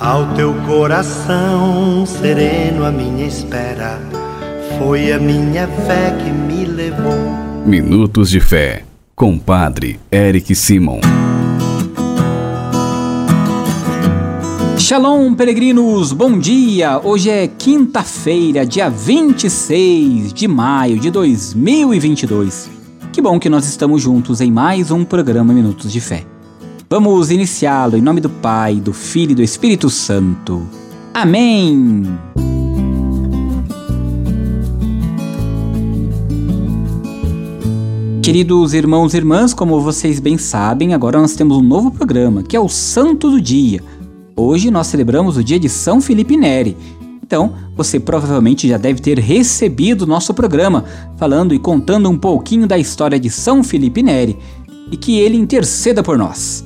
Ao teu coração sereno, a minha espera foi a minha fé que me levou. Minutos de Fé, com Padre Eric Simon. Shalom, peregrinos, bom dia! Hoje é quinta-feira, dia 26 de maio de 2022. Que bom que nós estamos juntos em mais um programa Minutos de Fé. Vamos iniciá-lo em nome do Pai, do Filho e do Espírito Santo. Amém! Queridos irmãos e irmãs, como vocês bem sabem, agora nós temos um novo programa, que é o Santo do Dia. Hoje nós celebramos o dia de São Felipe Neri. Então, você provavelmente já deve ter recebido nosso programa, falando e contando um pouquinho da história de São Felipe Neri, e que ele interceda por nós.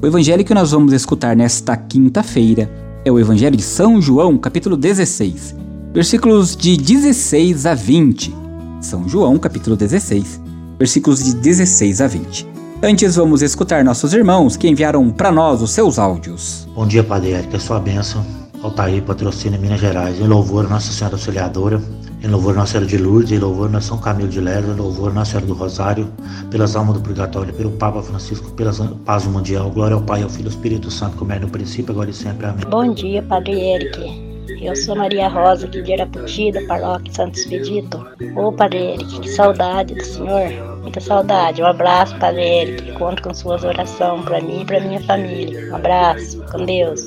O evangelho que nós vamos escutar nesta quinta-feira é o Evangelho de São João, capítulo 16, versículos de 16 a 20. São João, capítulo 16, versículos de 16 a 20. Antes vamos escutar nossos irmãos que enviaram para nós os seus áudios. Bom dia, Padre Érico, é sua bênção. Altair, patrocínio Minas Gerais. Em louvor a Nossa Senhora Auxiliadora, em louvor Nossa Senhora de Lourdes, em louvor a São Camilo de Lerda, em louvor Nossa Senhora do Rosário, pelas almas do purgatório, pelo Papa Francisco, pela paz mundial. Glória ao Pai, ao Filho e ao Espírito Santo, como era no princípio, agora e sempre. Amém. Bom dia, Padre Eric. Eu sou Maria Rosa, aqui de Araputi, da paróquia Santo Expedito. Ô, Padre Eric, que saudade do Senhor. Muita saudade. Um abraço, Padre Eric. Conto com suas orações para mim e para minha família. Um abraço. Com Deus.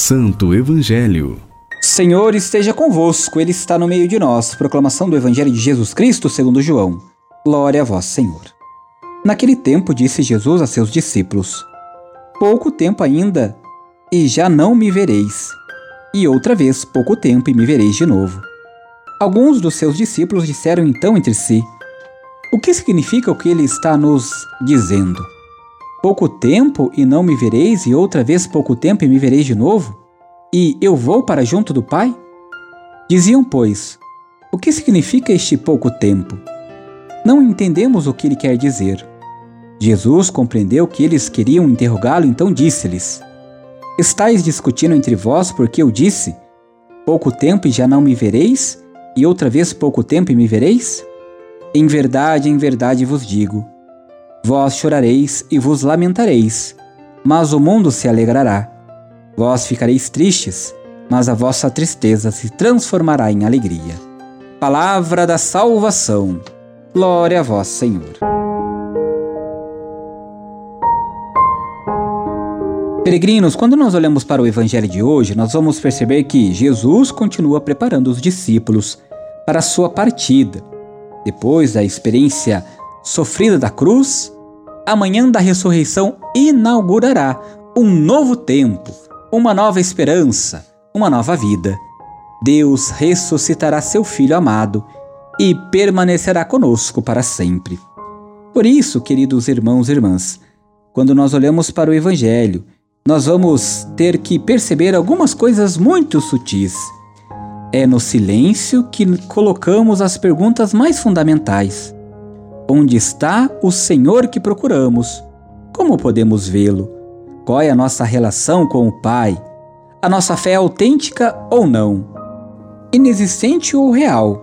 Santo Evangelho. Senhor esteja convosco, Ele está no meio de nós. Proclamação do Evangelho de Jesus Cristo segundo João. Glória a vós, Senhor. Naquele tempo disse Jesus a seus discípulos: Pouco tempo ainda, e já não me vereis. E outra vez, pouco tempo, e me vereis de novo. Alguns dos seus discípulos disseram então entre si: O que significa o que ele está nos dizendo? Pouco tempo e não me vereis, e outra vez pouco tempo e me vereis de novo? E eu vou para junto do Pai? Diziam, pois, o que significa este pouco tempo? Não entendemos o que ele quer dizer. Jesus compreendeu que eles queriam interrogá-lo, então disse-lhes: Estais discutindo entre vós porque eu disse: Pouco tempo e já não me vereis, e outra vez pouco tempo e me vereis? Em verdade, em verdade vos digo: Vós chorareis e vos lamentareis, mas o mundo se alegrará. Vós ficareis tristes, mas a vossa tristeza se transformará em alegria. Palavra da salvação. Glória a vós, Senhor. Peregrinos, quando nós olhamos para o evangelho de hoje, nós vamos perceber que Jesus continua preparando os discípulos para a sua partida. Depois da experiência sofrida da cruz, amanhã da ressurreição inaugurará um novo tempo, uma nova esperança, uma nova vida. Deus ressuscitará seu Filho amado e permanecerá conosco para sempre. Por isso, queridos irmãos e irmãs, quando nós olhamos para o Evangelho, nós vamos ter que perceber algumas coisas muito sutis. É no silêncio que colocamos as perguntas mais fundamentais. Onde está o Senhor que procuramos? Como podemos vê-lo? Qual é a nossa relação com o Pai? A nossa fé é autêntica ou não? Inexistente ou real?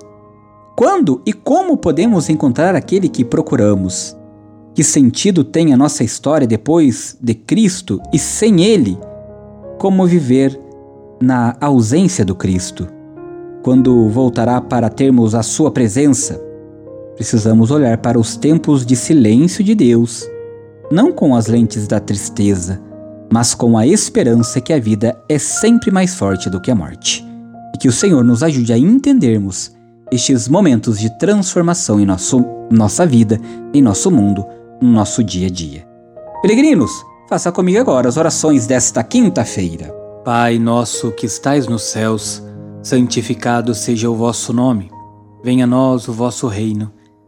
Quando e como podemos encontrar aquele que procuramos? Que sentido tem a nossa história depois de Cristo e sem Ele? Como viver na ausência do Cristo? Quando voltará para termos a Sua presença? Precisamos olhar para os tempos de silêncio de Deus, não com as lentes da tristeza, mas com a esperança que a vida é sempre mais forte do que a morte. E que o Senhor nos ajude a entendermos estes momentos de transformação em nosso, nossa vida, em nosso mundo, no nosso dia a dia. Peregrinos, faça comigo agora as orações desta quinta-feira. Pai nosso que estais nos céus, santificado seja o vosso nome. Venha a nós o vosso reino.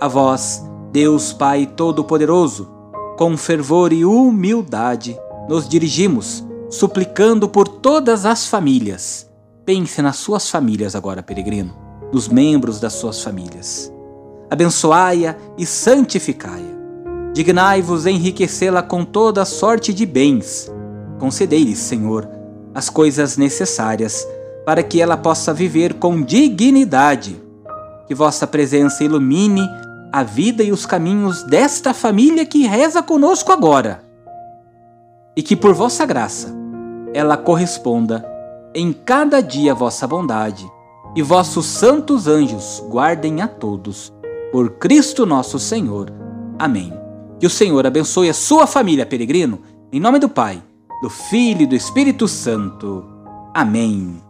A vós, Deus Pai Todo-Poderoso, com fervor e humildade, nos dirigimos, suplicando por todas as famílias. Pense nas suas famílias agora, peregrino, nos membros das suas famílias abençoai-a e santificai-a. Dignai-vos enriquecê-la com toda sorte de bens. Concedei-lhe, Senhor, as coisas necessárias para que ela possa viver com dignidade. Que vossa presença ilumine a vida e os caminhos desta família que reza conosco agora. E que por vossa graça ela corresponda em cada dia a vossa bondade, e vossos santos anjos guardem a todos por Cristo nosso Senhor. Amém. Que o Senhor abençoe a sua família, peregrino, em nome do Pai, do Filho e do Espírito Santo. Amém.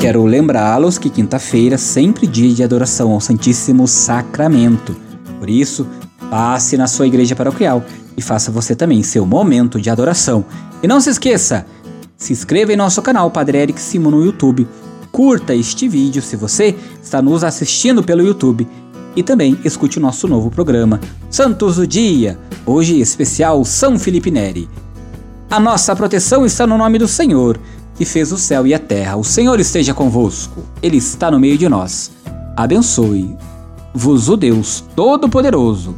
Quero lembrá-los que quinta-feira sempre dia de adoração ao Santíssimo Sacramento. Por isso, passe na sua igreja paroquial e faça você também seu momento de adoração. E não se esqueça, se inscreva em nosso canal Padre Eric Simo no YouTube curta este vídeo se você está nos assistindo pelo YouTube e também escute o nosso novo programa Santos do Dia, hoje especial São Felipe Neri. A nossa proteção está no nome do Senhor, que fez o céu e a terra. O Senhor esteja convosco, Ele está no meio de nós. Abençoe. Vos o Deus Todo-Poderoso,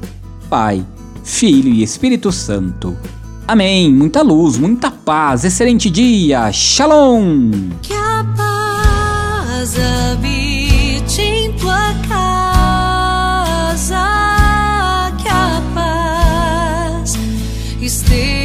Pai, Filho e Espírito Santo. Amém. Muita luz, muita paz, excelente dia. Shalom. Que a paz habite em tua casa, que a paz esteja.